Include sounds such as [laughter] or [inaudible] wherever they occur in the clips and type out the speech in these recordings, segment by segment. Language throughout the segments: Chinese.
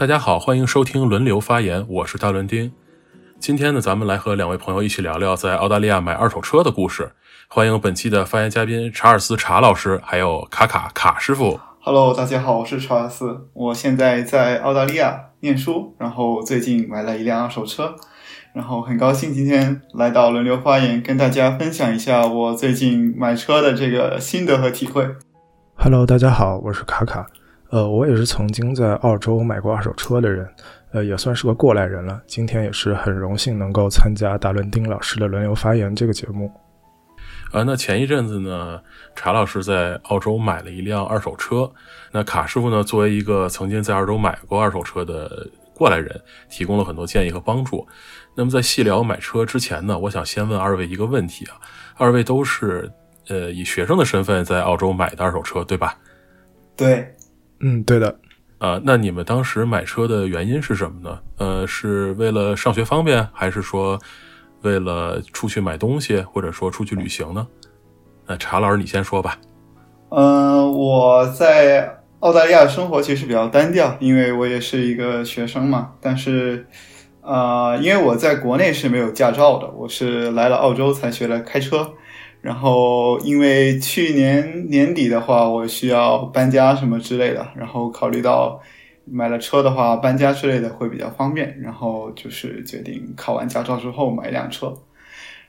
大家好，欢迎收听轮流发言，我是大伦丁。今天呢，咱们来和两位朋友一起聊聊在澳大利亚买二手车的故事。欢迎本期的发言嘉宾查尔斯查老师，还有卡卡卡师傅。Hello，大家好，我是查尔斯，我现在在澳大利亚念书，然后最近买了一辆二手车，然后很高兴今天来到轮流发言，跟大家分享一下我最近买车的这个心得和体会。Hello，大家好，我是卡卡。呃，我也是曾经在澳洲买过二手车的人，呃，也算是个过来人了。今天也是很荣幸能够参加达伦丁老师的轮流发言这个节目。啊，那前一阵子呢，查老师在澳洲买了一辆二手车。那卡师傅呢，作为一个曾经在澳洲买过二手车的过来人，提供了很多建议和帮助。那么在细聊买车之前呢，我想先问二位一个问题啊，二位都是呃以学生的身份在澳洲买的二手车，对吧？对。嗯，对的，啊，那你们当时买车的原因是什么呢？呃，是为了上学方便，还是说为了出去买东西，或者说出去旅行呢？那查老师，你先说吧。嗯，我在澳大利亚生活其实比较单调，因为我也是一个学生嘛。但是，啊，因为我在国内是没有驾照的，我是来了澳洲才学了开车。然后，因为去年年底的话，我需要搬家什么之类的，然后考虑到买了车的话，搬家之类的会比较方便，然后就是决定考完驾照之后买一辆车。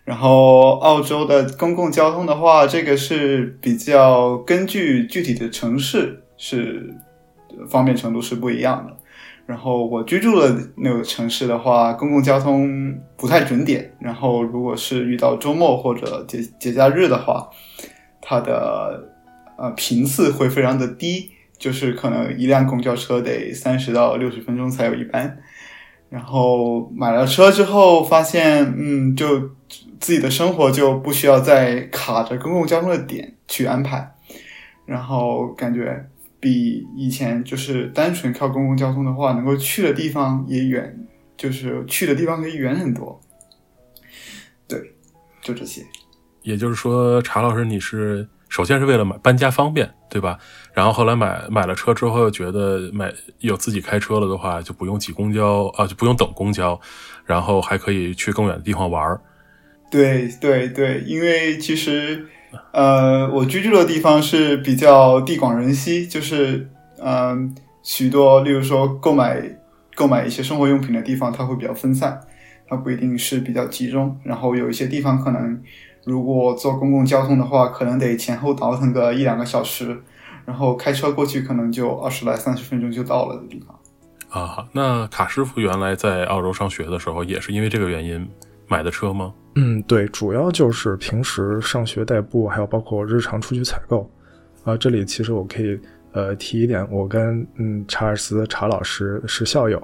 然后，澳洲的公共交通的话，这个是比较根据具体的城市是方便程度是不一样的。然后我居住的那个城市的话，公共交通不太准点。然后如果是遇到周末或者节节假日的话，它的呃频次会非常的低，就是可能一辆公交车得三十到六十分钟才有一班。然后买了车之后，发现嗯，就自己的生活就不需要再卡着公共交通的点去安排，然后感觉。比以前就是单纯靠公共交通的话，能够去的地方也远，就是去的地方可以远很多。对，就这些。也就是说，查老师，你是首先是为了买搬家方便，对吧？然后后来买买了车之后，又觉得买有自己开车了的话，就不用挤公交啊，就不用等公交，然后还可以去更远的地方玩儿。对对对，因为其实。呃，我居住的地方是比较地广人稀，就是嗯，许多，例如说购买购买一些生活用品的地方，它会比较分散，它不一定是比较集中。然后有一些地方可能，如果坐公共交通的话，可能得前后倒腾个一两个小时，然后开车过去可能就二十来三十分钟就到了的地方。啊，那卡师傅原来在澳洲上学的时候，也是因为这个原因买的车吗？嗯，对，主要就是平时上学代步，还有包括日常出去采购。啊，这里其实我可以呃提一点，我跟嗯查尔斯查老师是校友，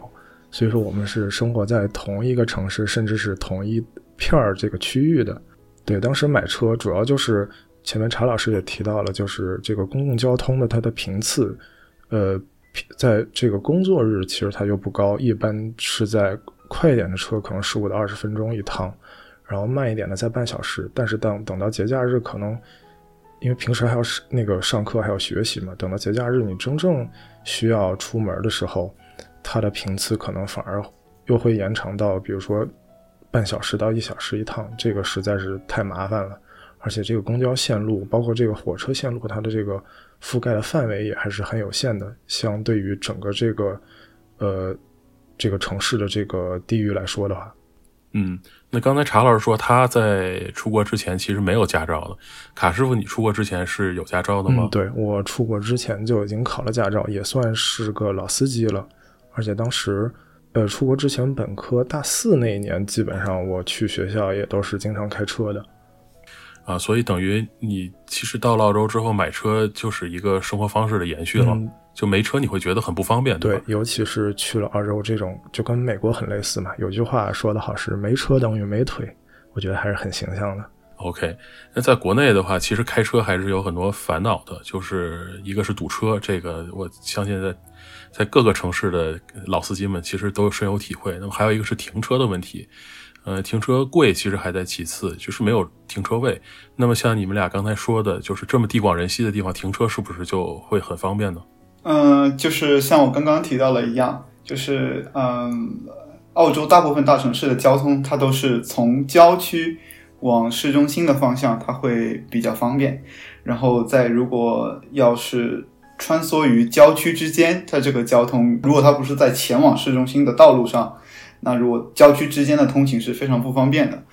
所以说我们是生活在同一个城市，甚至是同一片儿这个区域的。对，当时买车主要就是前面查老师也提到了，就是这个公共交通的它的频次，呃，在这个工作日其实它就不高，一般是在快一点的车可能十五到二十分钟一趟。然后慢一点的在半小时，但是等等到节假日，可能因为平时还要那个上课还要学习嘛，等到节假日你真正需要出门的时候，它的频次可能反而又会延长到，比如说半小时到一小时一趟，这个实在是太麻烦了。而且这个公交线路，包括这个火车线路，它的这个覆盖的范围也还是很有限的，相对于整个这个呃这个城市的这个地域来说的话。嗯，那刚才查老师说他在出国之前其实没有驾照的。卡师傅，你出国之前是有驾照的吗？对我出国之前就已经考了驾照，也算是个老司机了。而且当时，呃，出国之前本科大四那一年，基本上我去学校也都是经常开车的。啊，所以等于你其实到了澳洲之后买车就是一个生活方式的延续了。就没车你会觉得很不方便，对，尤其是去了澳洲这种，就跟美国很类似嘛。有句话说得好是“没车等于没腿”，我觉得还是很形象的。OK，那在国内的话，其实开车还是有很多烦恼的，就是一个是堵车，这个我相信在在各个城市的老司机们其实都深有体会。那么还有一个是停车的问题，呃，停车贵其实还在其次，就是没有停车位。那么像你们俩刚才说的，就是这么地广人稀的地方停车是不是就会很方便呢？嗯，就是像我刚刚提到的一样，就是嗯，澳洲大部分大城市的交通，它都是从郊区往市中心的方向，它会比较方便。然后在如果要是穿梭于郊区之间，它这个交通，如果它不是在前往市中心的道路上，那如果郊区之间的通勤是非常不方便的。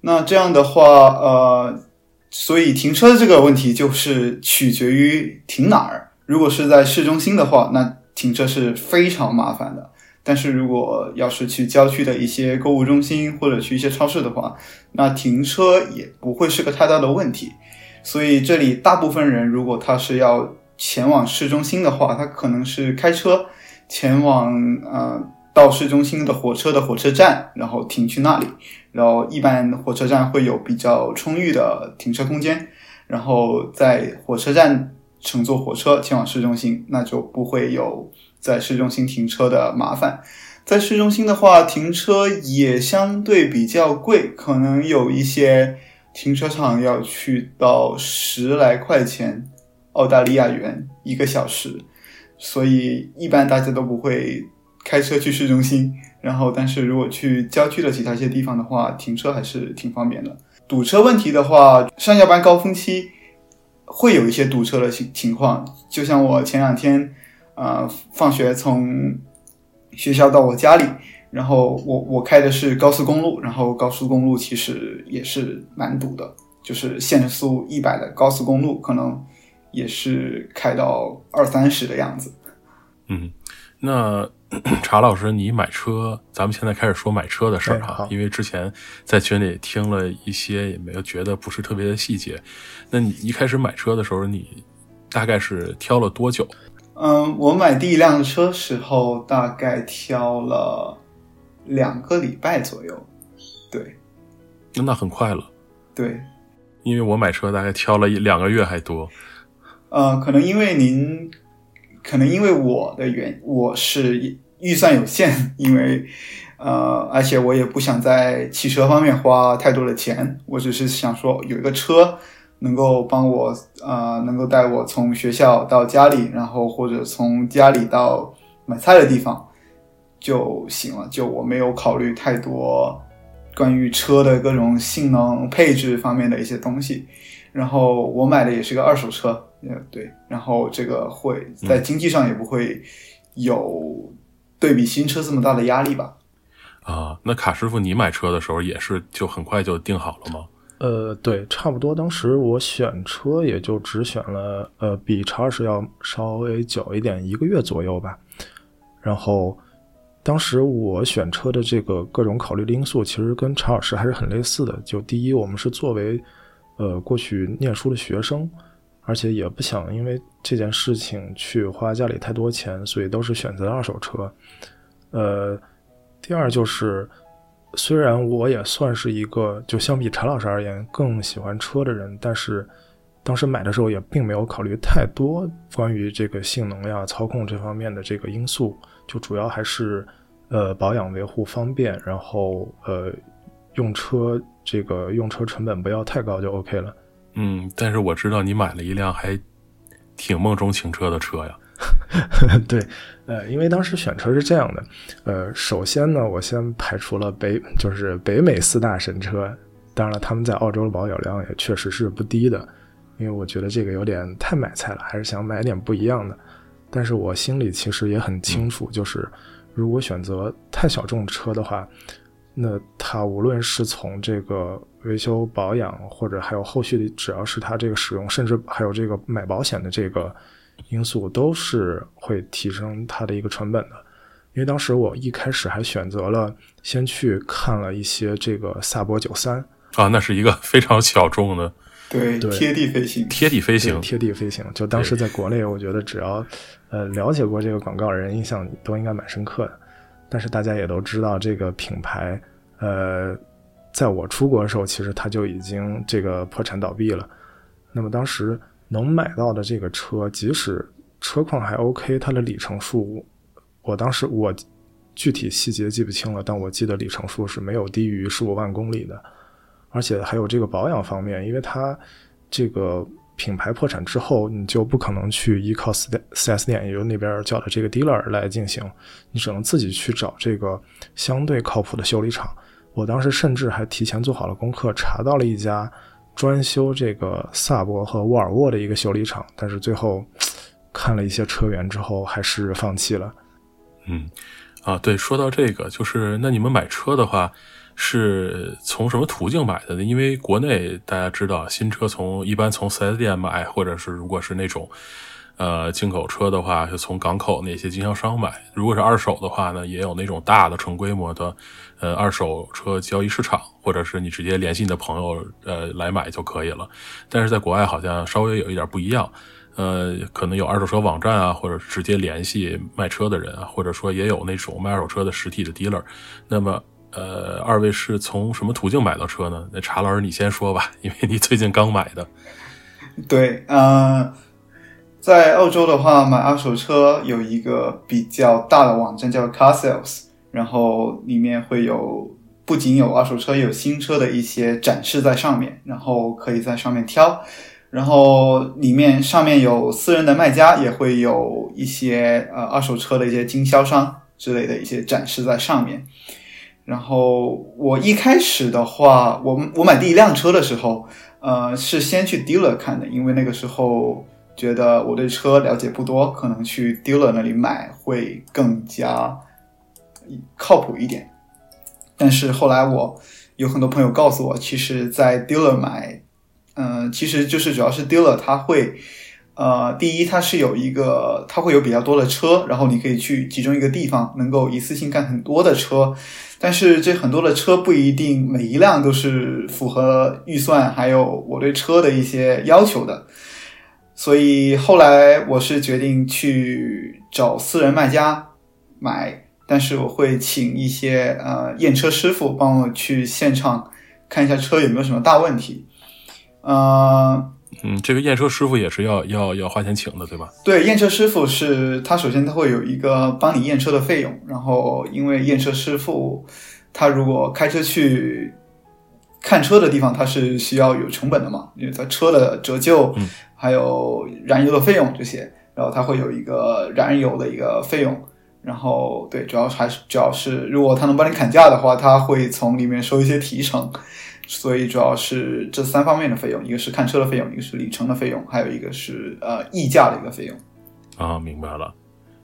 那这样的话，呃，所以停车的这个问题就是取决于停哪儿。如果是在市中心的话，那停车是非常麻烦的。但是如果要是去郊区的一些购物中心或者去一些超市的话，那停车也不会是个太大的问题。所以这里大部分人如果他是要前往市中心的话，他可能是开车前往呃到市中心的火车的火车站，然后停去那里。然后一般火车站会有比较充裕的停车空间，然后在火车站乘坐火车前往市中心，那就不会有在市中心停车的麻烦。在市中心的话，停车也相对比较贵，可能有一些停车场要去到十来块钱澳大利亚元一个小时，所以一般大家都不会开车去市中心。然后，但是如果去郊区的其他一些地方的话，停车还是挺方便的。堵车问题的话，上下班高峰期会有一些堵车的情情况。就像我前两天，呃，放学从学校到我家里，然后我我开的是高速公路，然后高速公路其实也是蛮堵的，就是限速一百的高速公路，可能也是开到二三十的样子。嗯，那。[clears throat] 查老师，你买车，咱们现在开始说买车的事儿哈。因为之前在群里听了一些，也没有觉得不是特别的细节。那你一开始买车的时候，你大概是挑了多久？嗯，我买第一辆车时候大概挑了两个礼拜左右。对，那很快了。对，因为我买车大概挑了一两个月还多。呃，可能因为您。可能因为我的原我是预算有限，[laughs] 因为呃，而且我也不想在汽车方面花太多的钱，我只是想说有一个车能够帮我呃，能够带我从学校到家里，然后或者从家里到买菜的地方就行了。就我没有考虑太多关于车的各种性能配置方面的一些东西，然后我买的也是个二手车。呃，对，然后这个会在经济上也不会有对比新车这么大的压力吧？啊，那卡师傅，你买车的时候也是就很快就定好了吗？呃，对，差不多。当时我选车也就只选了，呃，比查尔斯要稍微久一点，一个月左右吧。然后当时我选车的这个各种考虑的因素，其实跟查尔斯还是很类似的。就第一，我们是作为呃过去念书的学生。而且也不想因为这件事情去花家里太多钱，所以都是选择二手车。呃，第二就是，虽然我也算是一个就相比陈老师而言更喜欢车的人，但是当时买的时候也并没有考虑太多关于这个性能呀、操控这方面的这个因素，就主要还是呃保养维护方便，然后呃用车这个用车成本不要太高就 OK 了。嗯，但是我知道你买了一辆还挺梦中情车的车呀。[laughs] 对，呃，因为当时选车是这样的，呃，首先呢，我先排除了北，就是北美四大神车，当然了，他们在澳洲的保有量也确实是不低的，因为我觉得这个有点太买菜了，还是想买点不一样的。但是我心里其实也很清楚，就是如果选择太小众车的话。那它无论是从这个维修保养，或者还有后续的，只要是它这个使用，甚至还有这个买保险的这个因素，都是会提升它的一个成本的。因为当时我一开始还选择了先去看了一些这个萨博九三啊，那是一个非常小众的，对贴地飞行，贴地飞行，贴地飞行。就当时在国内，我觉得只要呃了解过这个广告人，印象都应该蛮深刻的。但是大家也都知道，这个品牌，呃，在我出国的时候，其实它就已经这个破产倒闭了。那么当时能买到的这个车，即使车况还 OK，它的里程数，我当时我具体细节记不清了，但我记得里程数是没有低于十五万公里的。而且还有这个保养方面，因为它这个品牌破产之后，你就不可能去依靠四四 S 店，也就那边叫的这个 dealer 来进行，你只能自己去找这个相对靠谱的修理厂。我当时甚至还提前做好了功课，查到了一家专修这个萨博和沃尔沃的一个修理厂，但是最后看了一些车源之后，还是放弃了。嗯，啊，对，说到这个，就是那你们买车的话。是从什么途径买的呢？因为国内大家知道，新车从一般从四 S 店买，或者是如果是那种，呃，进口车的话，就从港口那些经销商买。如果是二手的话呢，也有那种大的成规模的，呃，二手车交易市场，或者是你直接联系你的朋友，呃，来买就可以了。但是在国外好像稍微有一点不一样，呃，可能有二手车网站啊，或者直接联系卖车的人啊，或者说也有那种卖二手车的实体的 dealer。那么。呃，二位是从什么途径买到车呢？那查老师你先说吧，因为你最近刚买的。对，嗯，在澳洲的话，买二手车有一个比较大的网站叫 Car Sales，然后里面会有不仅有二手车，有新车的一些展示在上面，然后可以在上面挑，然后里面上面有私人的卖家，也会有一些呃二手车的一些经销商之类的一些展示在上面。然后我一开始的话，我我买第一辆车的时候，呃，是先去 dealer 看的，因为那个时候觉得我对车了解不多，可能去 dealer 那里买会更加靠谱一点。但是后来我有很多朋友告诉我，其实，在 dealer 买，嗯，其实就是主要是 dealer 他会。呃，第一，它是有一个，它会有比较多的车，然后你可以去集中一个地方，能够一次性看很多的车。但是这很多的车不一定每一辆都是符合预算，还有我对车的一些要求的。所以后来我是决定去找私人卖家买，但是我会请一些呃验车师傅帮我去现场看一下车有没有什么大问题。呃。嗯，这个验车师傅也是要要要花钱请的，对吧？对，验车师傅是他首先他会有一个帮你验车的费用，然后因为验车师傅他如果开车去看车的地方，他是需要有成本的嘛，因为他车的折旧，还有燃油的费用这些，然后他会有一个燃油的一个费用，然后对，主要还是主要是如果他能帮你砍价的话，他会从里面收一些提成。所以主要是这三方面的费用，一个是看车的费用，一个是里程的费用，还有一个是呃溢价的一个费用。啊，明白了。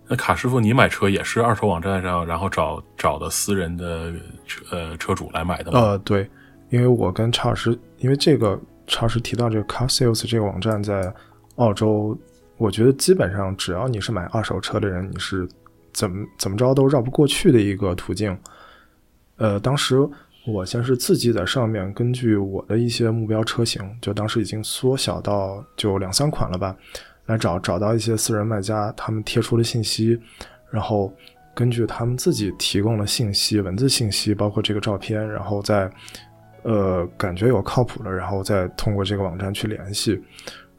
那卡师傅，你买车也是二手网站上，然后找找的私人的车呃车主来买的吗？呃，对，因为我跟查尔斯，因为这个查尔斯提到这个 Car Sales 这个网站在澳洲，我觉得基本上只要你是买二手车的人，你是怎么怎么着都绕不过去的一个途径。呃，当时。我先是自己在上面根据我的一些目标车型，就当时已经缩小到就两三款了吧，来找找到一些私人卖家他们贴出的信息，然后根据他们自己提供的信息、文字信息，包括这个照片，然后再呃感觉有靠谱的，然后再通过这个网站去联系，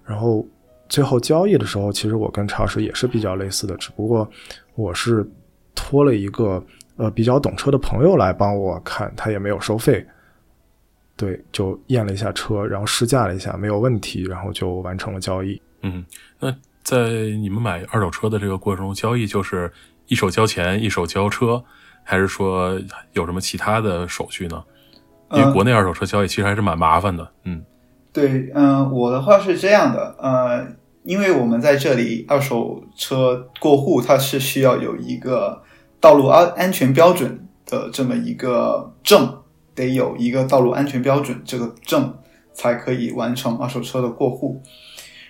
然后最后交易的时候，其实我跟超市也是比较类似的，只不过我是托了一个。呃，比较懂车的朋友来帮我看，他也没有收费，对，就验了一下车，然后试驾了一下，没有问题，然后就完成了交易。嗯，那在你们买二手车的这个过程中，交易就是一手交钱，一手交车，还是说有什么其他的手续呢？因为国内二手车交易其实还是蛮麻烦的。嗯，对，嗯，我的话是这样的，呃，因为我们在这里二手车过户，它是需要有一个。道路安安全标准的这么一个证，得有一个道路安全标准这个证才可以完成二手车的过户。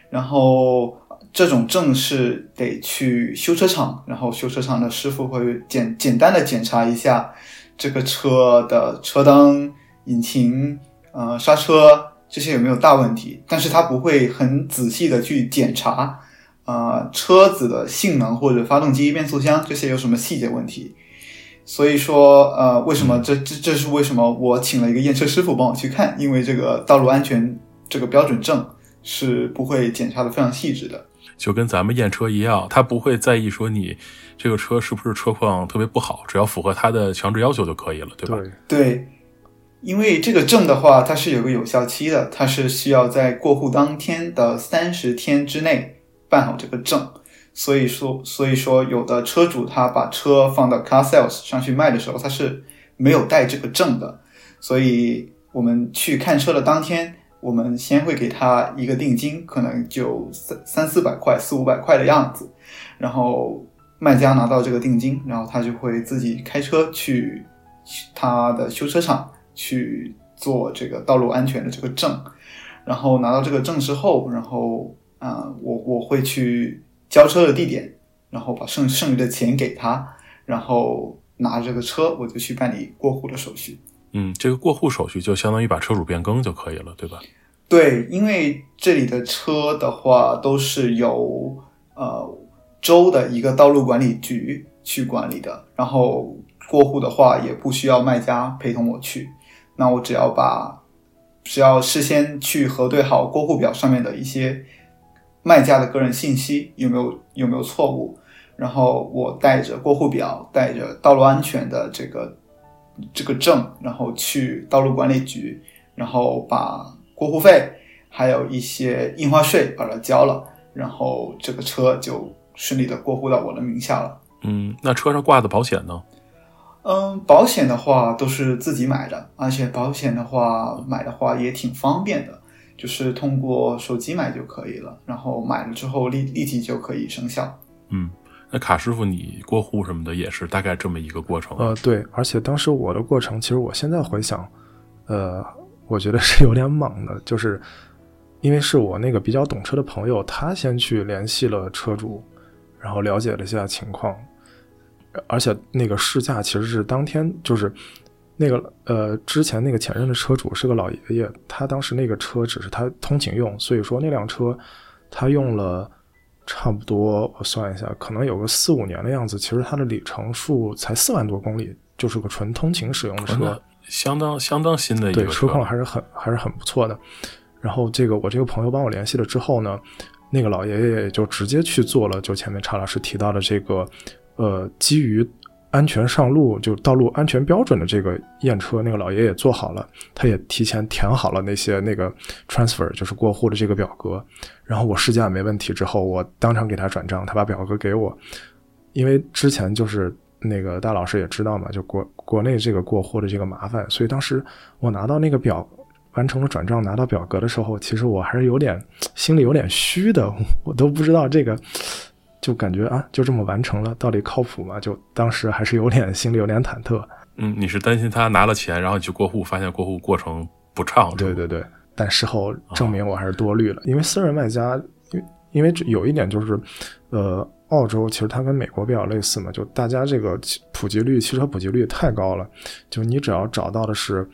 然后这种证是得去修车厂，然后修车厂的师傅会简简单的检查一下这个车的车灯、引擎、呃刹车这些有没有大问题，但是他不会很仔细的去检查。呃，车子的性能或者发动机、变速箱这些有什么细节问题？所以说，呃，为什么这这这是为什么我请了一个验车师傅帮我去看？因为这个道路安全这个标准证是不会检查的非常细致的，就跟咱们验车一样，他不会在意说你这个车是不是车况特别不好，只要符合他的强制要求就可以了，对吧？对。因为这个证的话，它是有个有效期的，它是需要在过户当天的三十天之内办好这个证。所以说，所以说有的车主他把车放到 car sales 上去卖的时候，他是没有带这个证的。所以我们去看车的当天，我们先会给他一个定金，可能就三三四百块、四五百块的样子。然后卖家拿到这个定金，然后他就会自己开车去他的修车厂去做这个道路安全的这个证。然后拿到这个证之后，然后啊，我我会去。交车的地点，然后把剩剩余的钱给他，然后拿这个车，我就去办理过户的手续。嗯，这个过户手续就相当于把车主变更就可以了，对吧？对，因为这里的车的话都是由呃州的一个道路管理局去管理的，然后过户的话也不需要卖家陪同我去，那我只要把只要事先去核对好过户表上面的一些。卖家的个人信息有没有有没有错误？然后我带着过户表，带着道路安全的这个这个证，然后去道路管理局，然后把过户费还有一些印花税把它交了，然后这个车就顺利的过户到我的名下了。嗯，那车上挂的保险呢？嗯，保险的话都是自己买的，而且保险的话买的话也挺方便的。就是通过手机买就可以了，然后买了之后立立即就可以生效。嗯，那卡师傅，你过户什么的也是大概这么一个过程？呃，对，而且当时我的过程，其实我现在回想，呃，我觉得是有点莽的，就是因为是我那个比较懂车的朋友，他先去联系了车主，然后了解了一下情况，而且那个试驾其实是当天就是。那个呃，之前那个前任的车主是个老爷爷，他当时那个车只是他通勤用，所以说那辆车他用了差不多，我算一下，可能有个四五年的样子。其实它的里程数才四万多公里，就是个纯通勤使用的车，相当相当新的一个对车况还是很还是很不错的。然后这个我这个朋友帮我联系了之后呢，那个老爷爷也就直接去做了，就前面查老师提到的这个呃，基于。安全上路就道路安全标准的这个验车，那个老爷爷做好了，他也提前填好了那些那个 transfer 就是过户的这个表格。然后我试驾没问题之后，我当场给他转账，他把表格给我。因为之前就是那个大老师也知道嘛，就国国内这个过户的这个麻烦，所以当时我拿到那个表完成了转账，拿到表格的时候，其实我还是有点心里有点虚的，我都不知道这个。就感觉啊，就这么完成了，到底靠谱吗？就当时还是有点心里有点忐忑。嗯，你是担心他拿了钱，然后你去过户，发现过户过程不畅？对对对。但事后证明我还是多虑了，因为私人卖家，因为因为有一点就是，呃，澳洲其实它跟美国比较类似嘛，就大家这个普及率，汽车普及率太高了，就你只要找到的是，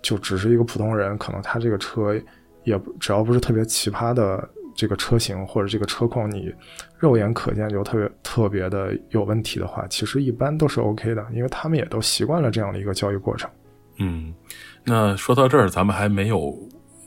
就只是一个普通人，可能他这个车也只要不是特别奇葩的。这个车型或者这个车况，你肉眼可见就特别特别的有问题的话，其实一般都是 OK 的，因为他们也都习惯了这样的一个交易过程。嗯，那说到这儿，咱们还没有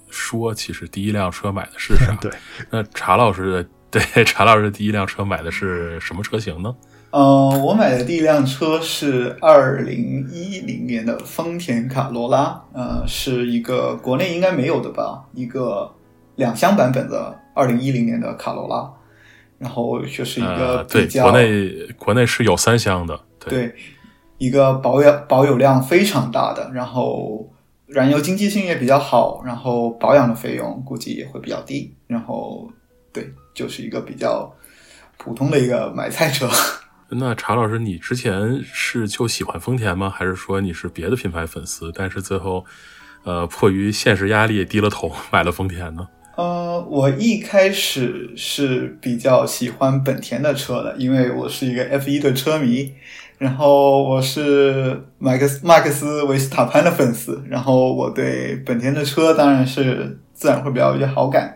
说，其实第一辆车买的是啥？[laughs] 对，那查老师的对查老师的第一辆车买的是什么车型呢？呃，我买的第一辆车是二零一零年的丰田卡罗拉，呃，是一个国内应该没有的吧，一个两厢版本的。二零一零年的卡罗拉，然后就是一个比较国内国内是有三厢的，对，一个保养保有量非常大的，然后燃油经济性也比较好，然后保养的费用估计也会比较低，然后对，就是一个比较普通的一个买菜车。[laughs] 那查老师，你之前是就喜欢丰田吗？还是说你是别的品牌粉丝，但是最后呃迫于现实压力低了头买了丰田呢？呃，我一开始是比较喜欢本田的车的，因为我是一个 F 一的车迷，然后我是马克斯马克斯维斯塔潘的粉丝，然后我对本田的车当然是自然会比较有些好感。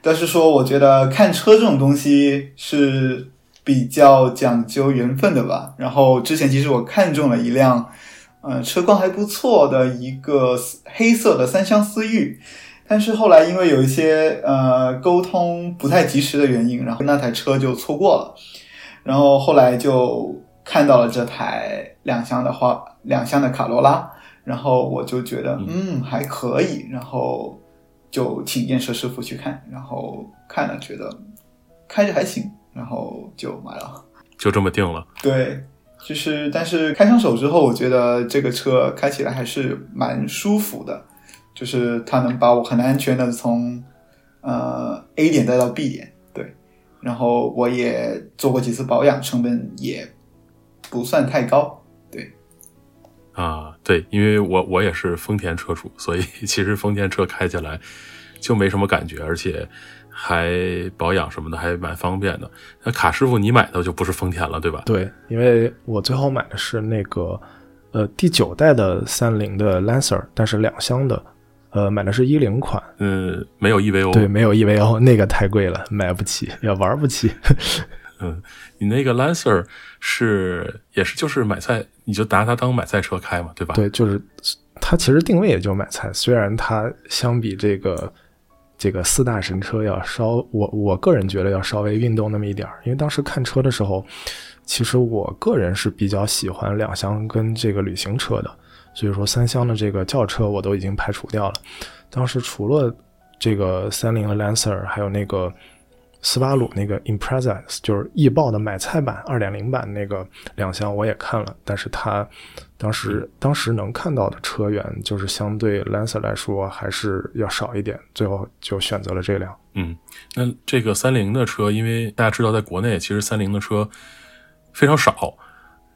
但是说，我觉得看车这种东西是比较讲究缘分的吧。然后之前其实我看中了一辆，呃，车况还不错的一个黑色的三厢思域。但是后来因为有一些呃沟通不太及时的原因，然后那台车就错过了。然后后来就看到了这台两厢的话，两厢的卡罗拉，然后我就觉得嗯还可以，然后就请验车师傅去看，然后看了觉得开着还行，然后就买了，就这么定了。对，就是但是开上手之后，我觉得这个车开起来还是蛮舒服的，就是它能把我很安全的从呃 A 点带到 B 点，对，然后我也做过几次保养，成本也不算太高。对啊，对，因为我我也是丰田车主，所以 [laughs] 其实丰田车开起来就没什么感觉，而且还保养什么的还蛮方便的。那卡师傅，你买的就不是丰田了，对吧？对，因为我最后买的是那个呃第九代的三菱的 Lancer，但是两厢的，呃买的是一零款，嗯，没有 EVO，对，没有 EVO，那个太贵了，买不起，也玩不起。[laughs] 嗯，你那个 Lancer 是也是就是买菜，你就拿它当买菜车开嘛，对吧？对，就是它其实定位也就买菜，虽然它相比这个这个四大神车要稍，我我个人觉得要稍微运动那么一点儿。因为当时看车的时候，其实我个人是比较喜欢两厢跟这个旅行车的，所以说三厢的这个轿车我都已经排除掉了。当时除了这个三菱的 Lancer，还有那个。斯巴鲁那个 Impreza 就是易豹的买菜版二点零版那个两厢我也看了，但是它当时当时能看到的车源就是相对 Lancer 来说还是要少一点，最后就选择了这辆。嗯，那这个三菱的车，因为大家知道在国内其实三菱的车非常少。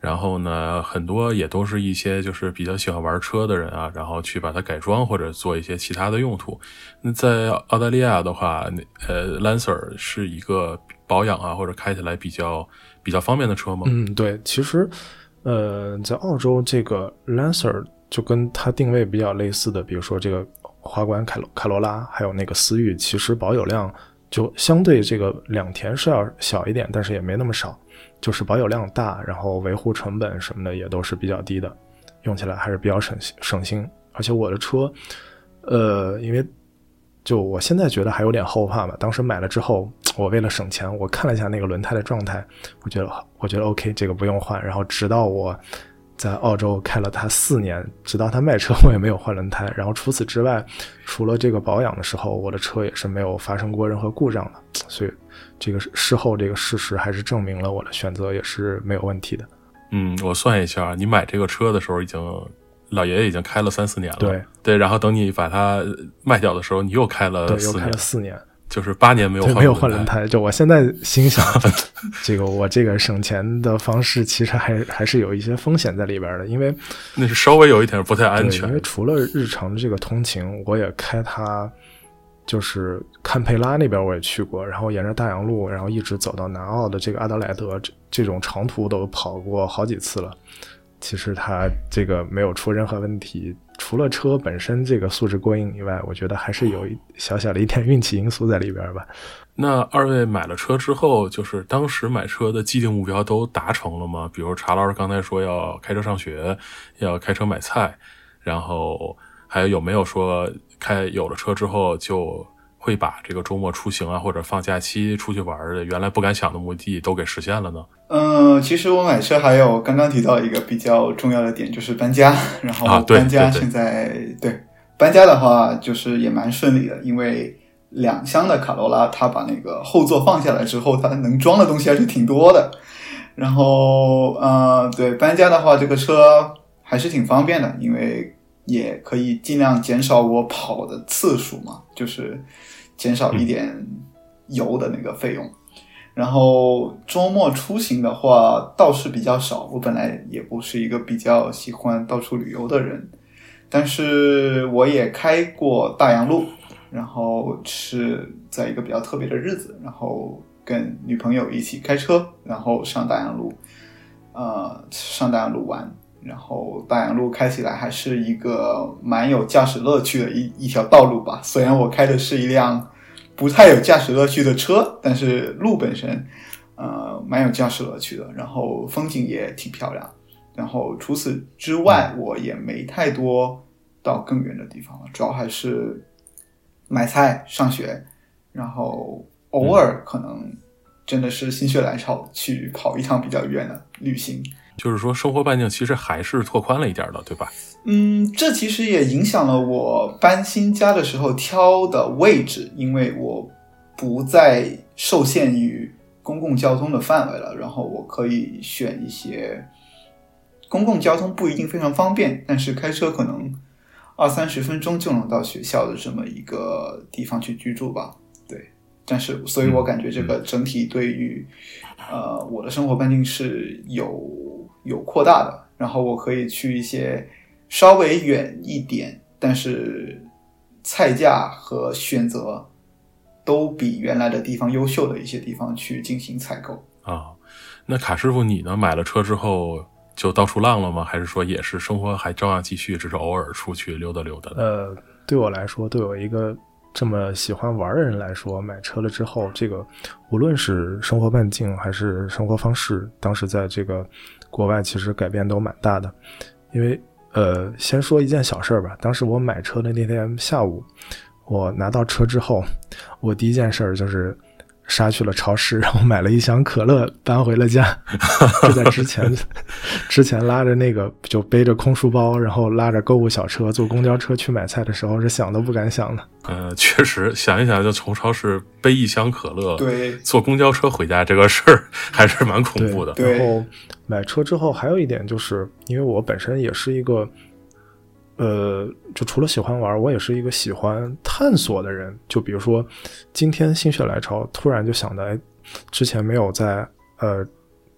然后呢，很多也都是一些就是比较喜欢玩车的人啊，然后去把它改装或者做一些其他的用途。那在澳大利亚的话，那呃，Lancer 是一个保养啊或者开起来比较比较方便的车吗？嗯，对，其实呃，在澳洲这个 Lancer 就跟它定位比较类似的，比如说这个花冠凯罗凯罗拉，还有那个思域，其实保有量就相对这个两田是要小一点，但是也没那么少。就是保有量大，然后维护成本什么的也都是比较低的，用起来还是比较省省心。而且我的车，呃，因为就我现在觉得还有点后怕吧。当时买了之后，我为了省钱，我看了一下那个轮胎的状态，我觉得我觉得 OK，这个不用换。然后直到我在澳洲开了它四年，直到它卖车，[laughs] 我也没有换轮胎。然后除此之外，除了这个保养的时候，我的车也是没有发生过任何故障的，所以。这个事后这个事实还是证明了我的选择也是没有问题的。嗯，我算一下，你买这个车的时候已经老爷爷已经开了三四年了。对对，然后等你把它卖掉的时候，你又开了对，又开了四年，就是八年没有没有换轮胎。就我现在心想，[laughs] 这个我这个省钱的方式其实还还是有一些风险在里边的，因为那是稍微有一点不太安全。因为除了日常的这个通勤，我也开它。就是堪培拉那边我也去过，然后沿着大洋路，然后一直走到南澳的这个阿德莱德，这这种长途都跑过好几次了。其实它这个没有出任何问题，除了车本身这个素质过硬以外，我觉得还是有一小小的一点运气因素在里边吧。那二位买了车之后，就是当时买车的既定目标都达成了吗？比如查老师刚才说要开车上学，要开车买菜，然后还有有没有说？开有了车之后，就会把这个周末出行啊，或者放假期出去玩的原来不敢想的目的都给实现了呢。嗯，其实我买车还有刚刚提到一个比较重要的点，就是搬家。然后搬家现在对搬家的话，就是也蛮顺利的，因为两厢的卡罗拉，它把那个后座放下来之后，它能装的东西还是挺多的。然后，呃，对搬家的话，这个车还是挺方便的，因为。也可以尽量减少我跑的次数嘛，就是减少一点油的那个费用。然后周末出行的话倒是比较少，我本来也不是一个比较喜欢到处旅游的人，但是我也开过大洋路，然后是在一个比较特别的日子，然后跟女朋友一起开车，然后上大洋路，呃，上大洋路玩。然后大洋路开起来还是一个蛮有驾驶乐趣的一一条道路吧。虽然我开的是一辆不太有驾驶乐趣的车，但是路本身，呃，蛮有驾驶乐趣的。然后风景也挺漂亮。然后除此之外，我也没太多到更远的地方了。主要还是买菜、上学，然后偶尔可能真的是心血来潮去跑一趟比较远的旅行。就是说生活半径其实还是拓宽了一点的，对吧？嗯，这其实也影响了我搬新家的时候挑的位置，因为我不再受限于公共交通的范围了，然后我可以选一些公共交通不一定非常方便，但是开车可能二三十分钟就能到学校的这么一个地方去居住吧。对，但是所以我感觉这个整体对于呃我的生活半径是有有扩大的，然后我可以去一些。稍微远一点，但是菜价和选择都比原来的地方优秀的一些地方去进行采购啊。那卡师傅，你呢？买了车之后就到处浪了吗？还是说也是生活还照样继续，只是偶尔出去溜达溜达？呃，对我来说，都有一个这么喜欢玩的人来说，买车了之后，这个无论是生活半径还是生活方式，当时在这个国外其实改变都蛮大的，因为。呃，先说一件小事儿吧。当时我买车的那天下午，我拿到车之后，我第一件事儿就是杀去了超市，然后买了一箱可乐搬回了家。[laughs] 就在之前，[laughs] 之前拉着那个就背着空书包，然后拉着购物小车坐公交车去买菜的时候，是想都不敢想的。呃，确实想一想，就从超市背一箱可乐，对，坐公交车回家这个事儿还是蛮恐怖的。然后买车之后，还有一点就是，因为我本身也是一个，呃，就除了喜欢玩，我也是一个喜欢探索的人。就比如说，今天心血来潮，突然就想到，哎，之前没有在呃，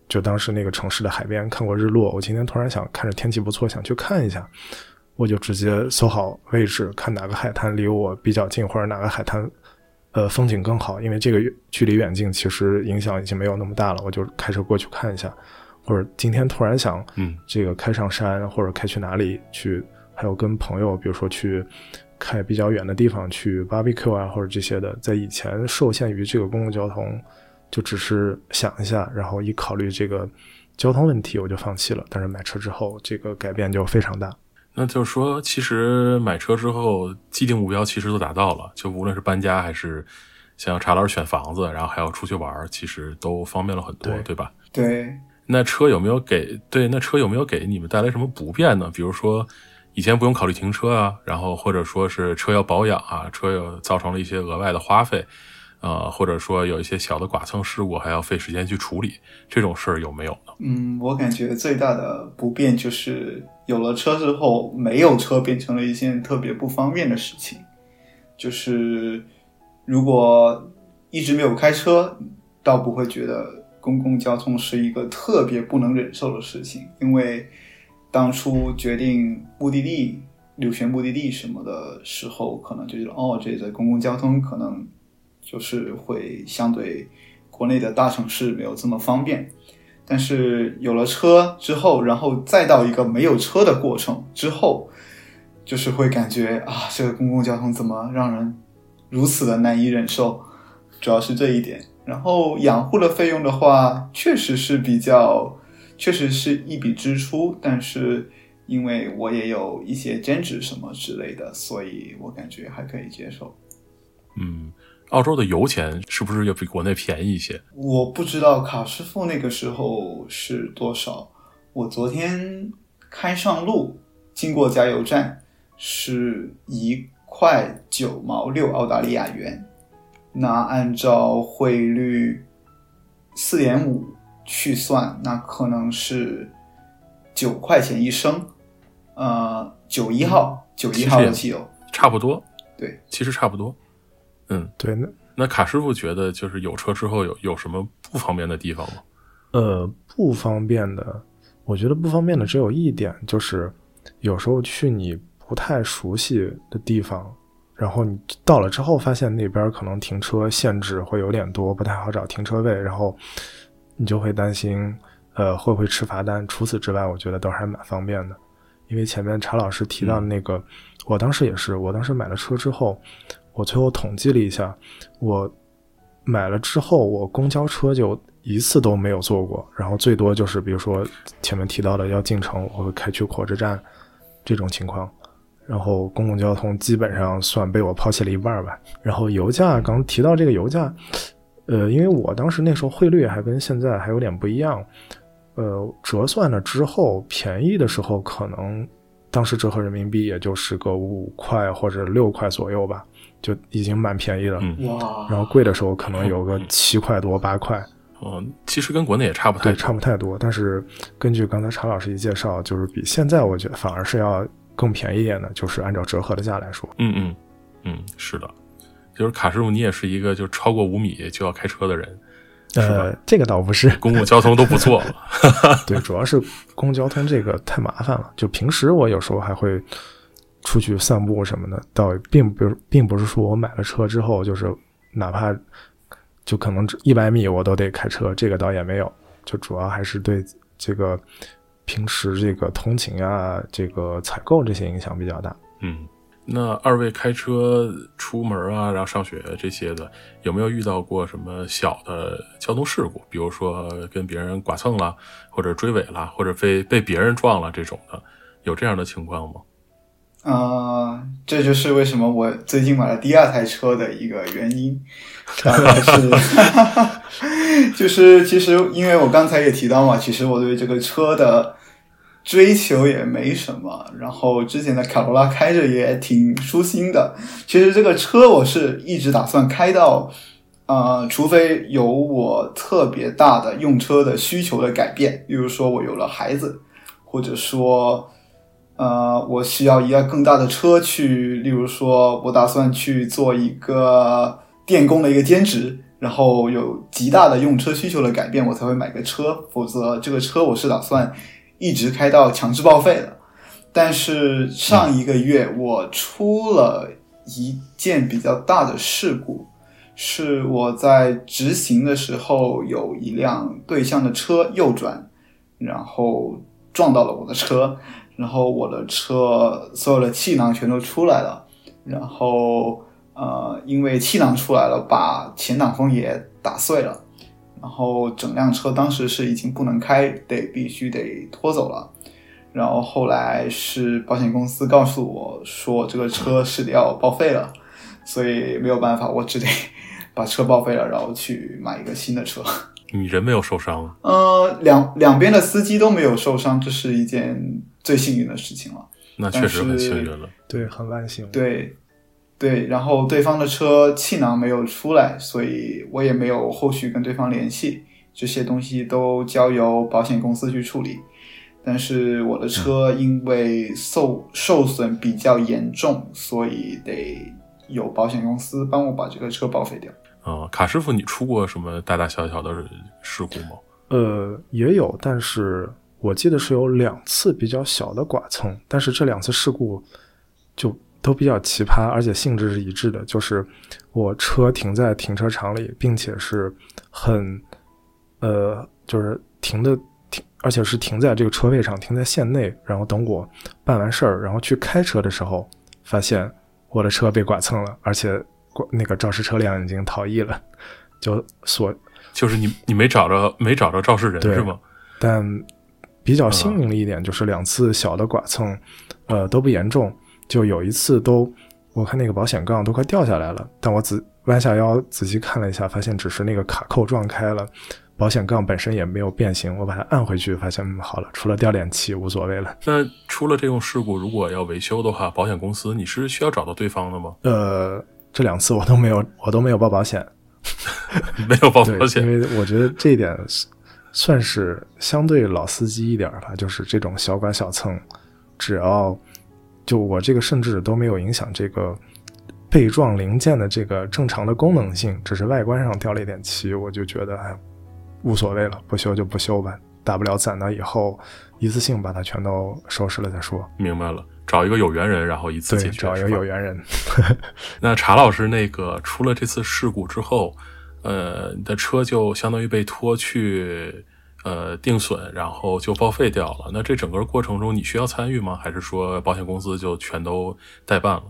就当时那个城市的海边看过日落，我今天突然想看着天气不错，想去看一下。我就直接搜好位置，看哪个海滩离我比较近，或者哪个海滩，呃，风景更好。因为这个距离远近其实影响已经没有那么大了，我就开车过去看一下。或者今天突然想，嗯，这个开上山，或者开去哪里去，还有跟朋友，比如说去开比较远的地方去 barbecue 啊，或者这些的，在以前受限于这个公共交通，就只是想一下，然后一考虑这个交通问题，我就放弃了。但是买车之后，这个改变就非常大。那就是说，其实买车之后，既定目标其实都达到了。就无论是搬家，还是像查老师选房子，然后还要出去玩，其实都方便了很多，对吧？对。那车有没有给对？那车有没有给你们带来什么不便呢？比如说，以前不用考虑停车啊，然后或者说是车要保养啊，车又造成了一些额外的花费。呃，或者说有一些小的剐蹭事故，还要费时间去处理，这种事儿有没有呢？嗯，我感觉最大的不便就是有了车之后，没有车变成了一件特别不方便的事情。就是如果一直没有开车，倒不会觉得公共交通是一个特别不能忍受的事情，因为当初决定目的地、留学目的地什么的时候，可能就觉得哦，这个公共交通可能。就是会相对国内的大城市没有这么方便，但是有了车之后，然后再到一个没有车的过程之后，就是会感觉啊，这个公共交通怎么让人如此的难以忍受？主要是这一点。然后养护的费用的话，确实是比较，确实是一笔支出，但是因为我也有一些兼职什么之类的，所以我感觉还可以接受。嗯。澳洲的油钱是不是要比国内便宜一些？我不知道卡师傅那个时候是多少。我昨天开上路，经过加油站是一块九毛六澳大利亚元。那按照汇率四点五去算，那可能是九块钱一升。呃，九一号，九一号的汽油差不多。对，其实差不多。嗯，对，那那卡师傅觉得就是有车之后有有什么不方便的地方吗？呃，不方便的，我觉得不方便的只有一点，就是有时候去你不太熟悉的地方，然后你到了之后发现那边可能停车限制会有点多，不太好找停车位，然后你就会担心，呃，会不会吃罚单？除此之外，我觉得都还蛮方便的，因为前面查老师提到的那个，我当时也是，我当时买了车之后。我最后统计了一下，我买了之后，我公交车就一次都没有坐过，然后最多就是比如说前面提到的要进城，我会开去火车站这种情况，然后公共交通基本上算被我抛弃了一半吧。然后油价刚提到这个油价，呃，因为我当时那时候汇率还跟现在还有点不一样，呃，折算了之后，便宜的时候可能当时折合人民币也就是个五块或者六块左右吧，就已经蛮便宜了。嗯哇，然后贵的时候可能有个七块多八块，嗯，其实跟国内也差不太对，多差不太多。但是根据刚才查老师一介绍，就是比现在我觉得反而是要更便宜一点的，就是按照折合的价来说。嗯嗯嗯，是的，就是卡师傅，你也是一个就超过五米就要开车的人，是呃，这个倒不是，公共交通都不错了。对，主要是公共交通这个太麻烦了。就平时我有时候还会出去散步什么的，倒并不并不是说我买了车之后，就是哪怕就可能一百米我都得开车，这个倒也没有。就主要还是对这个平时这个通勤啊、这个采购这些影响比较大。嗯，那二位开车出门啊，然后上学这些的，有没有遇到过什么小的交通事故？比如说跟别人剐蹭了，或者追尾了，或者被被别人撞了这种的，有这样的情况吗？呃，这就是为什么我最近买了第二台车的一个原因，大概是，[laughs] 就是其实因为我刚才也提到嘛，其实我对这个车的追求也没什么，然后之前的卡罗拉开着也挺舒心的。其实这个车我是一直打算开到，呃，除非有我特别大的用车的需求的改变，比如说我有了孩子，或者说。呃，我需要一个更大的车去，例如说，我打算去做一个电工的一个兼职，然后有极大的用车需求的改变，我才会买个车，否则这个车我是打算一直开到强制报废了。但是上一个月我出了一件比较大的事故，是我在直行的时候有一辆对向的车右转，然后撞到了我的车。然后我的车所有的气囊全都出来了，然后呃，因为气囊出来了，把前挡风也打碎了，然后整辆车当时是已经不能开，得必须得拖走了。然后后来是保险公司告诉我说这个车是得要报废了，所以没有办法，我只得把车报废了，然后去买一个新的车。你人没有受伤吗？呃，两两边的司机都没有受伤，这是一件最幸运的事情了。那确实很幸运了。对，很万幸。对，对，然后对方的车气囊没有出来，所以我也没有后续跟对方联系，这些东西都交由保险公司去处理。但是我的车因为受受损比较严重，所以得有保险公司帮我把这个车报废掉。啊、卡师傅，你出过什么大大小小的事故吗？呃，也有，但是我记得是有两次比较小的剐蹭，但是这两次事故就都比较奇葩，而且性质是一致的，就是我车停在停车场里，并且是很，呃，就是停的停，而且是停在这个车位上，停在线内，然后等我办完事儿，然后去开车的时候，发现我的车被剐蹭了，而且那个肇事车辆已经逃逸了，就所就是你你没找着没找着肇事人对。是吗？但比较幸运的一点就是两次小的剐蹭，呃都不严重，就有一次都我看那个保险杠都快掉下来了，但我仔弯下腰仔细看了一下，发现只是那个卡扣撞开了，保险杠本身也没有变形，我把它按回去，发现嗯好了，除了掉点漆无所谓了。那出了这种事故，如果要维修的话，保险公司你是需要找到对方的吗？呃，这两次我都没有我都没有报保险，[laughs] 没有报保，险因为我觉得这一点算是相对老司机一点儿吧，就是这种小剐小蹭，只要就我这个甚至都没有影响这个被撞零件的这个正常的功能性，只是外观上掉了一点漆，我就觉得哎无所谓了，不修就不修吧，大不了攒到以后一次性把它全都收拾了再说。明白了，找一个有缘人，然后一次对，解决。找一个有缘人。[laughs] 那查老师那个出了这次事故之后，呃，你的车就相当于被拖去呃定损，然后就报废掉了。那这整个过程中你需要参与吗？还是说保险公司就全都代办了？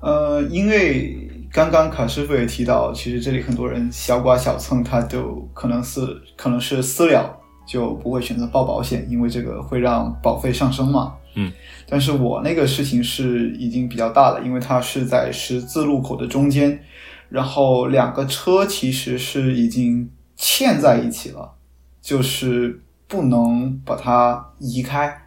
呃，因为刚刚卡师傅也提到，其实这里很多人小剐小蹭，他就可能是可能是私了，就不会选择报保险，因为这个会让保费上升嘛。嗯，但是我那个事情是已经比较大了，因为它是在十字路口的中间，然后两个车其实是已经嵌在一起了，就是不能把它移开。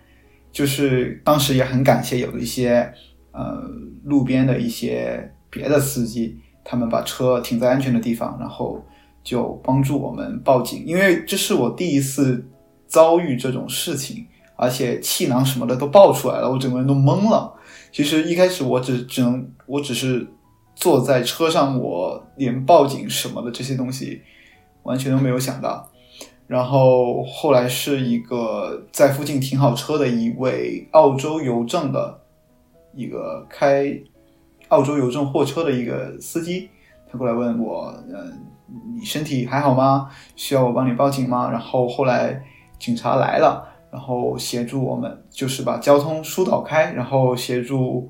就是当时也很感谢有一些呃路边的一些别的司机，他们把车停在安全的地方，然后就帮助我们报警。因为这是我第一次遭遇这种事情，而且气囊什么的都爆出来了，我整个人都懵了。其实一开始我只只能我只是坐在车上，我连报警什么的这些东西完全都没有想到。然后后来是一个在附近停好车的一位澳洲邮政的一个开澳洲邮政货车的一个司机，他过来问我，嗯，你身体还好吗？需要我帮你报警吗？然后后来警察来了，然后协助我们，就是把交通疏导开，然后协助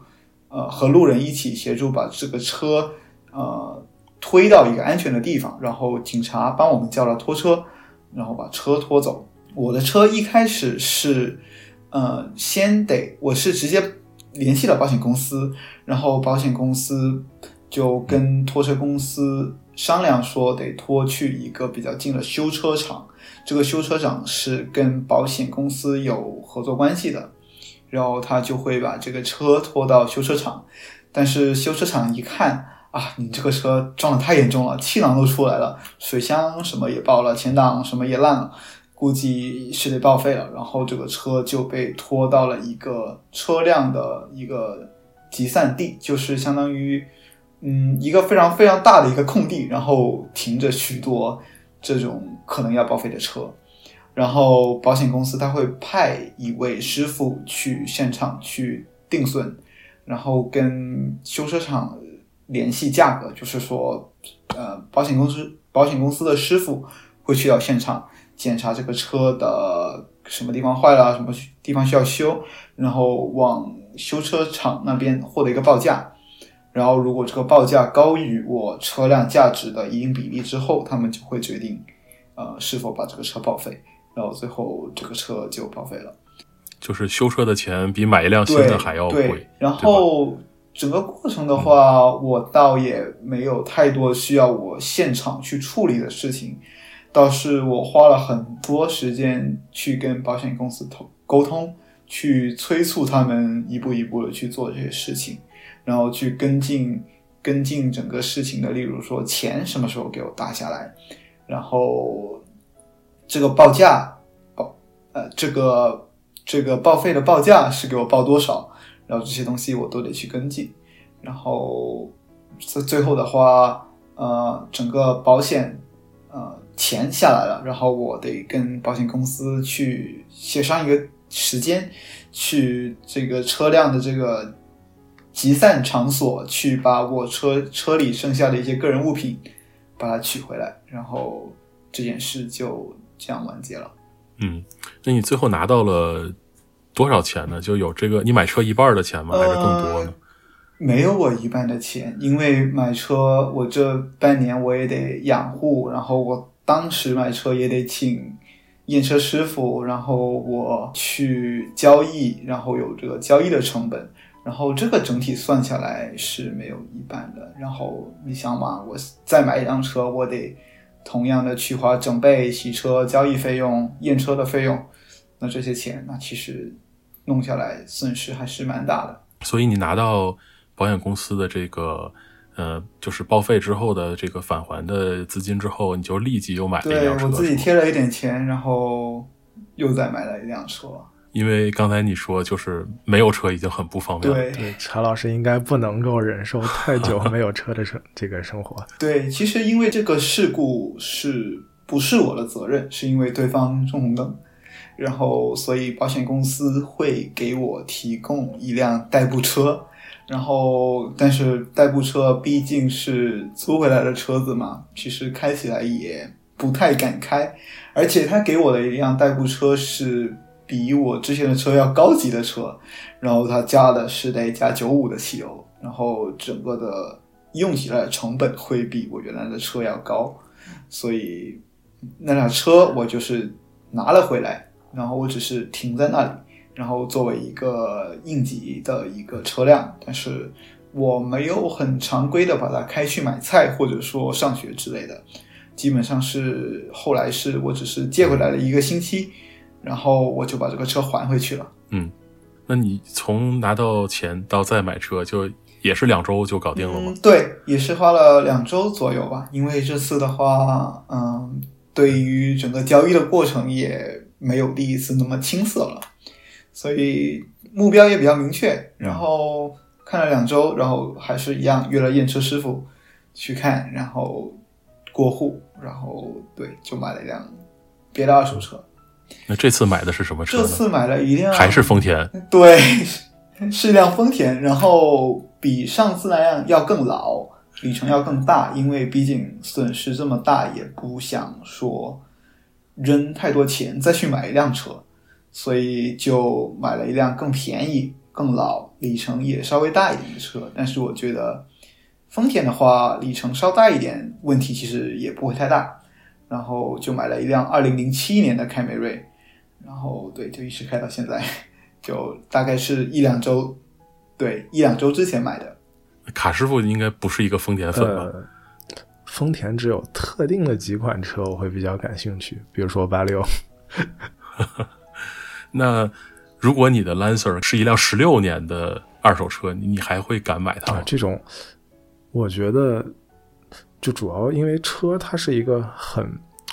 呃和路人一起协助把这个车呃推到一个安全的地方，然后警察帮我们叫了拖车。然后把车拖走。我的车一开始是，呃，先得我是直接联系了保险公司，然后保险公司就跟拖车公司商量说得拖去一个比较近的修车厂。这个修车厂是跟保险公司有合作关系的，然后他就会把这个车拖到修车厂。但是修车厂一看。啊，你这个车撞的太严重了，气囊都出来了，水箱什么也爆了，前挡什么也烂了，估计是得报废了。然后这个车就被拖到了一个车辆的一个集散地，就是相当于，嗯，一个非常非常大的一个空地，然后停着许多这种可能要报废的车。然后保险公司他会派一位师傅去现场去定损，然后跟修车厂。联系价格，就是说，呃，保险公司保险公司的师傅会去到现场检查这个车的什么地方坏了，什么地方需要修，然后往修车厂那边获得一个报价。然后，如果这个报价高于我车辆价值的一定比例之后，他们就会决定，呃，是否把这个车报废。然后最后这个车就报废了。就是修车的钱比买一辆新的还要贵。然后。整个过程的话，我倒也没有太多需要我现场去处理的事情，倒是我花了很多时间去跟保险公司通沟通，去催促他们一步一步的去做这些事情，然后去跟进跟进整个事情的，例如说钱什么时候给我打下来，然后这个报价报呃这个这个报废的报价是给我报多少。然后这些东西我都得去跟进，然后最最后的话，呃，整个保险呃钱下来了，然后我得跟保险公司去协商一个时间，去这个车辆的这个集散场所去把我车车里剩下的一些个人物品把它取回来，然后这件事就这样完结了。嗯，那你最后拿到了？多少钱呢？就有这个你买车一半的钱吗？还是更多呢？没有我一半的钱，因为买车我这半年我也得养护，然后我当时买车也得请验车师傅，然后我去交易，然后有这个交易的成本，然后这个整体算下来是没有一半的。然后你想嘛，我再买一辆车，我得同样的去花整备洗车、交易费用、验车的费用，那这些钱，那其实。弄下来损失还是蛮大的，所以你拿到保险公司的这个，呃，就是报废之后的这个返还的资金之后，你就立即又买了一辆车。我自己贴了一点钱，然后又再买了一辆车。因为刚才你说就是没有车已经很不方便了。对，查老师应该不能够忍受太久 [laughs] 没有车的生这个生活。对，其实因为这个事故是不是我的责任？是因为对方冲红灯。然后，所以保险公司会给我提供一辆代步车，然后，但是代步车毕竟是租回来的车子嘛，其实开起来也不太敢开，而且他给我的一辆代步车是比我之前的车要高级的车，然后他加的是得加九五的汽油，然后整个的用起来的成本会比我原来的车要高，所以那辆车我就是拿了回来。然后我只是停在那里，然后作为一个应急的一个车辆，但是我没有很常规的把它开去买菜或者说上学之类的，基本上是后来是我只是借回来了一个星期，然后我就把这个车还回去了。嗯，那你从拿到钱到再买车，就也是两周就搞定了吗？嗯，对，也是花了两周左右吧。因为这次的话，嗯，对于整个交易的过程也没有第一次那么青涩了，所以目标也比较明确。然后看了两周，然后还是一样约了验车师傅去看，然后过户，然后对，就买了一辆别的二手车。那这次买的是什么车？这次买了一辆还是丰田？对，[laughs] 是一辆丰田，然后比上次那辆要更老，里程要更大，因为毕竟损失这么大，也不想说扔太多钱再去买一辆车，所以就买了一辆更便宜、更老、里程也稍微大一点的车。但是我觉得丰田的话，里程稍大一点，问题其实也不会太大。然后就买了一辆二零零七年的凯美瑞，然后对，就一直开到现在，就大概是一两周，对，一两周之前买的。卡师傅应该不是一个丰田粉吧？呃，丰田只有特定的几款车我会比较感兴趣，比如说八六。[laughs] 那如果你的 Lancer 是一辆十六年的二手车，你你还会敢买它吗？啊，这种我觉得就主要因为车它是一个很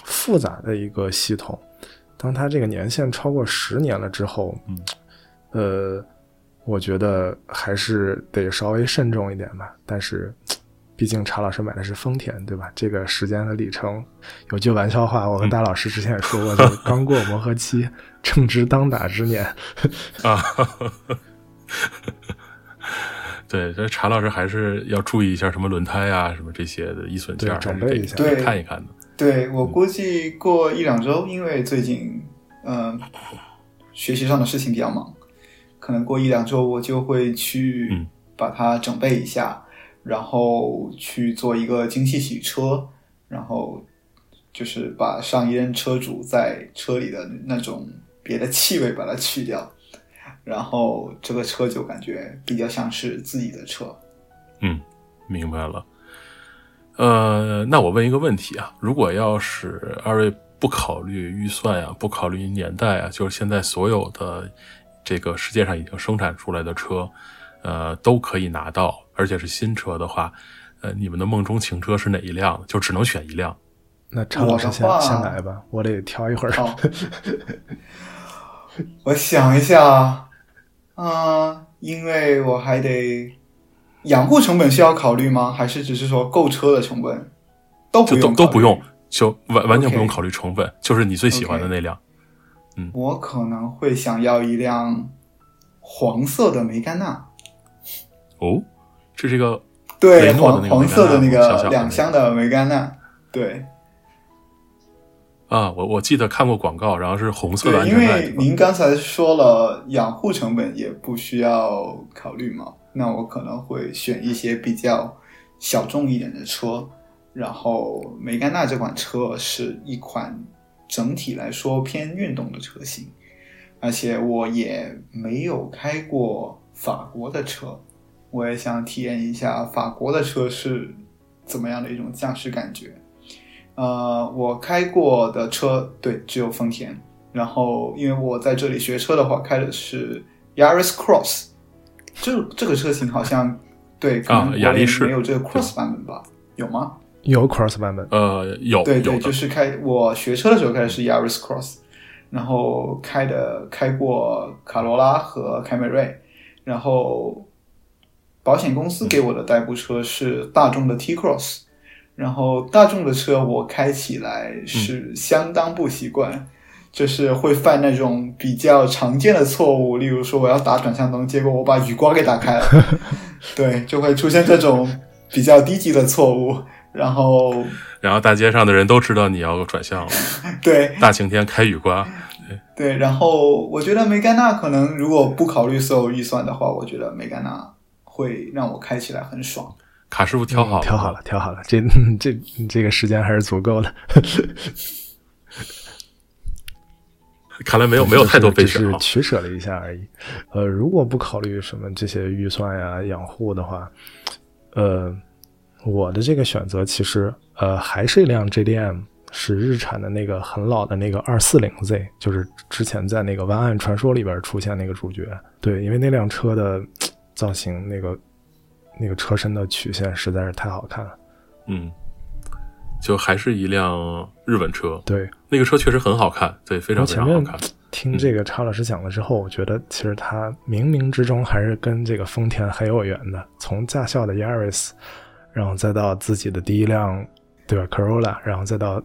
复杂的一个系统，当它这个年限超过十年了之后，嗯，呃，我觉得还是得稍微慎重一点吧。但是，毕竟查老师买的是丰田，对吧？这个时间和里程，有句玩笑话，我跟大老师之前也说过，就是刚过磨合期，正值当打之年。[laughs] 啊，[laughs] 对，这查老师还是要注意一下什么轮胎啊，什么这些的易损件准备一下对看一看的。对我估计过一两周，因为最近嗯、学习上的事情比较忙，可能过一两周我就会去嗯把它整备一下，然后去做一个精细洗车，然后就是把上一任车主在车里的那种别的气味把它去掉，然后这个车就感觉比较像是自己的车。嗯，明白了。呃，那我问一个问题啊，如果要是二位不考虑预算呀、不考虑年代啊，就是现在所有的这个世界上已经生产出来的车，呃，都可以拿到，而且是新车的话，呃，你们的梦中情车是哪一辆？就只能选一辆。那陈老师先我的话先来吧，我得挑一会儿。好，[laughs] 我想一下，啊、因为我还得养护成本需要考虑吗？还是只是说购车的成本都不用都都不用，就完完全不用考虑成本就是你最喜欢的那辆。嗯我可能会想要一辆黄色的梅甘娜，哦，这是一个对，雷诺的那个黄黄色的那个两厢的梅甘娜，对啊，我我记得看过广告，然后是红色的，因？为您刚才说了养护成本也不需要考虑嘛，那我可能会选一些比较小众一点的车，然后梅甘娜这款车是一款整体来说偏运动的车型，而且我也没有开过法国的车，我也想体验一下法国的车是怎么样的一种驾驶感觉。呃，我开过的车对只有丰田，然后因为我在这里学车的话，开的是 Yaris Cross，这这个车型好像对可能国内雅力士没有这个 Cross 版本吧？有吗？有 Cross 版本，呃，有对对，就是开我学车的时候开的是 Yaris Cross，然后开的开过卡罗拉和凯美瑞，然后保险公司给我的代步车是大众的 T Cross，然后大众的车我开起来是相当不习惯。就是会犯那种比较常见的错误，例如说我要打转向灯，结果我把雨刮给打开了，[laughs] 对，就会出现这种比较低级的错误。然后，[laughs] 然后大街上的人都知道你要转向了，[laughs] 对，大晴天开雨刮，对，然后我觉得梅甘娜可能如果不考虑所有预算的话，我觉得梅甘娜会让我开起来很爽。卡师傅挑好了，嗯挑好了，挑好了，这这这个时间还是足够的。看来没有没有太多备只是。取舍了一下而已。呃，如果不考虑什么这些预算呀、养护的话，呃，我的这个选择其实呃还是一辆 JDM 是日产的那个很老的那个二四零 Z，就是之前在那个《湾岸传说》里边出现那个主角。对，因为那辆车的造型，那个那个车身的曲线实在是太好看了。嗯，就还是一辆日本车。对，那个车确实很好看，对，非常非常好看。听这个查老师讲了之后，我觉得其实他冥冥之中还是跟这个丰田很有缘的。从驾校的 Yaris，然后再到自己的第一辆，对吧？Corolla，然后再到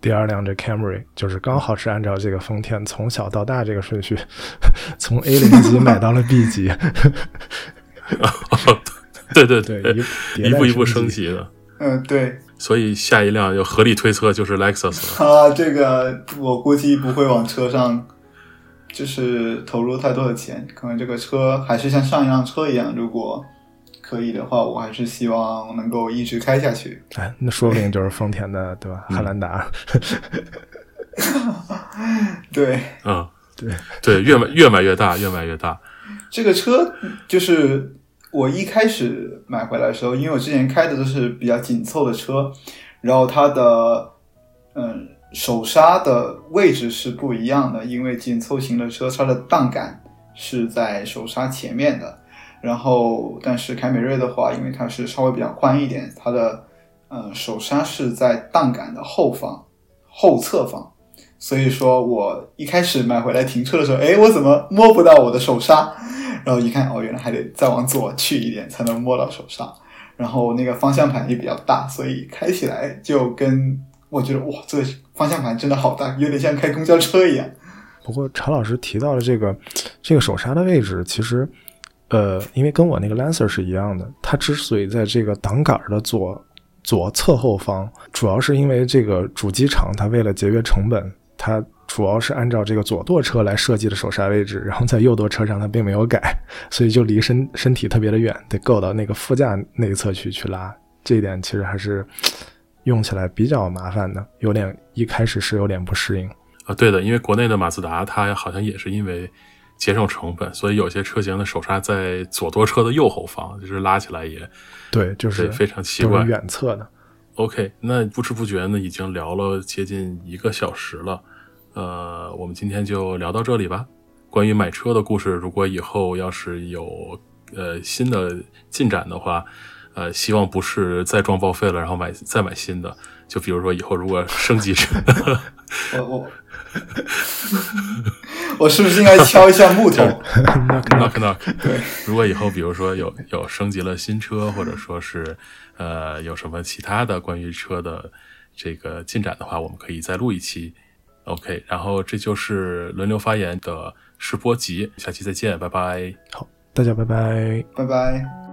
第二辆这 Camry，就是刚好是按照这个丰田从小到大这个顺序，[laughs] 从 A [laughs] 零级买到了 B 级。对 [laughs] 对对，一步一步升级的。嗯，对。所以下一辆要合理推测就是 Lexus 了。啊，这个我估计不会往车上。就是投入太多的钱，可能这个车还是像上一辆车一样。如果可以的话，我还是希望能够一直开下去。哎，那说不定就是丰田的，[laughs] 对吧？汉兰达。[laughs] 对，嗯，对对，越买越买越大，越买越大。这个车就是我一开始买回来的时候，因为我之前开的都是比较紧凑的车，然后它的嗯。手刹的位置是不一样的，因为紧凑型的车，它的档杆是在手刹前面的。然后，但是凯美瑞的话，因为它是稍微比较宽一点，它的呃手刹是在档杆的后方、后侧方。所以说我一开始买回来停车的时候，哎，我怎么摸不到我的手刹？然后一看，哦，原来还得再往左去一点才能摸到手刹。然后那个方向盘也比较大，所以开起来就跟。我觉得哇，这个方向盘真的好大，有点像开公交车一样。不过常老师提到的这个这个手刹的位置，其实呃，因为跟我那个 Lancer 是一样的，它之所以在这个挡杆的左左侧后方，主要是因为这个主机厂它为了节约成本，它主要是按照这个左舵车来设计的手刹位置，然后在右舵车上它并没有改，所以就离身身体特别的远，得够到那个副驾那一侧去去拉。这一点其实还是。用起来比较麻烦的，有点一开始是有点不适应啊。对的，因为国内的马自达它好像也是因为节省成本，所以有些车型的手刹在左舵车的右后方，就是拉起来也对，就是非常奇怪。远侧的。OK，那不知不觉呢，已经聊了接近一个小时了。呃，我们今天就聊到这里吧。关于买车的故事，如果以后要是有呃新的进展的话。呃，希望不是再撞报废了，然后买再买新的。就比如说以后如果升级成，我我我是不是应该敲一下木头？knock knock。对，如果以后比如说有有升级了新车，或者说是呃有什么其他的关于车的这个进展的话，我们可以再录一期。OK，然后这就是轮流发言的试播集，下期再见，拜拜。好，大家拜拜，拜拜。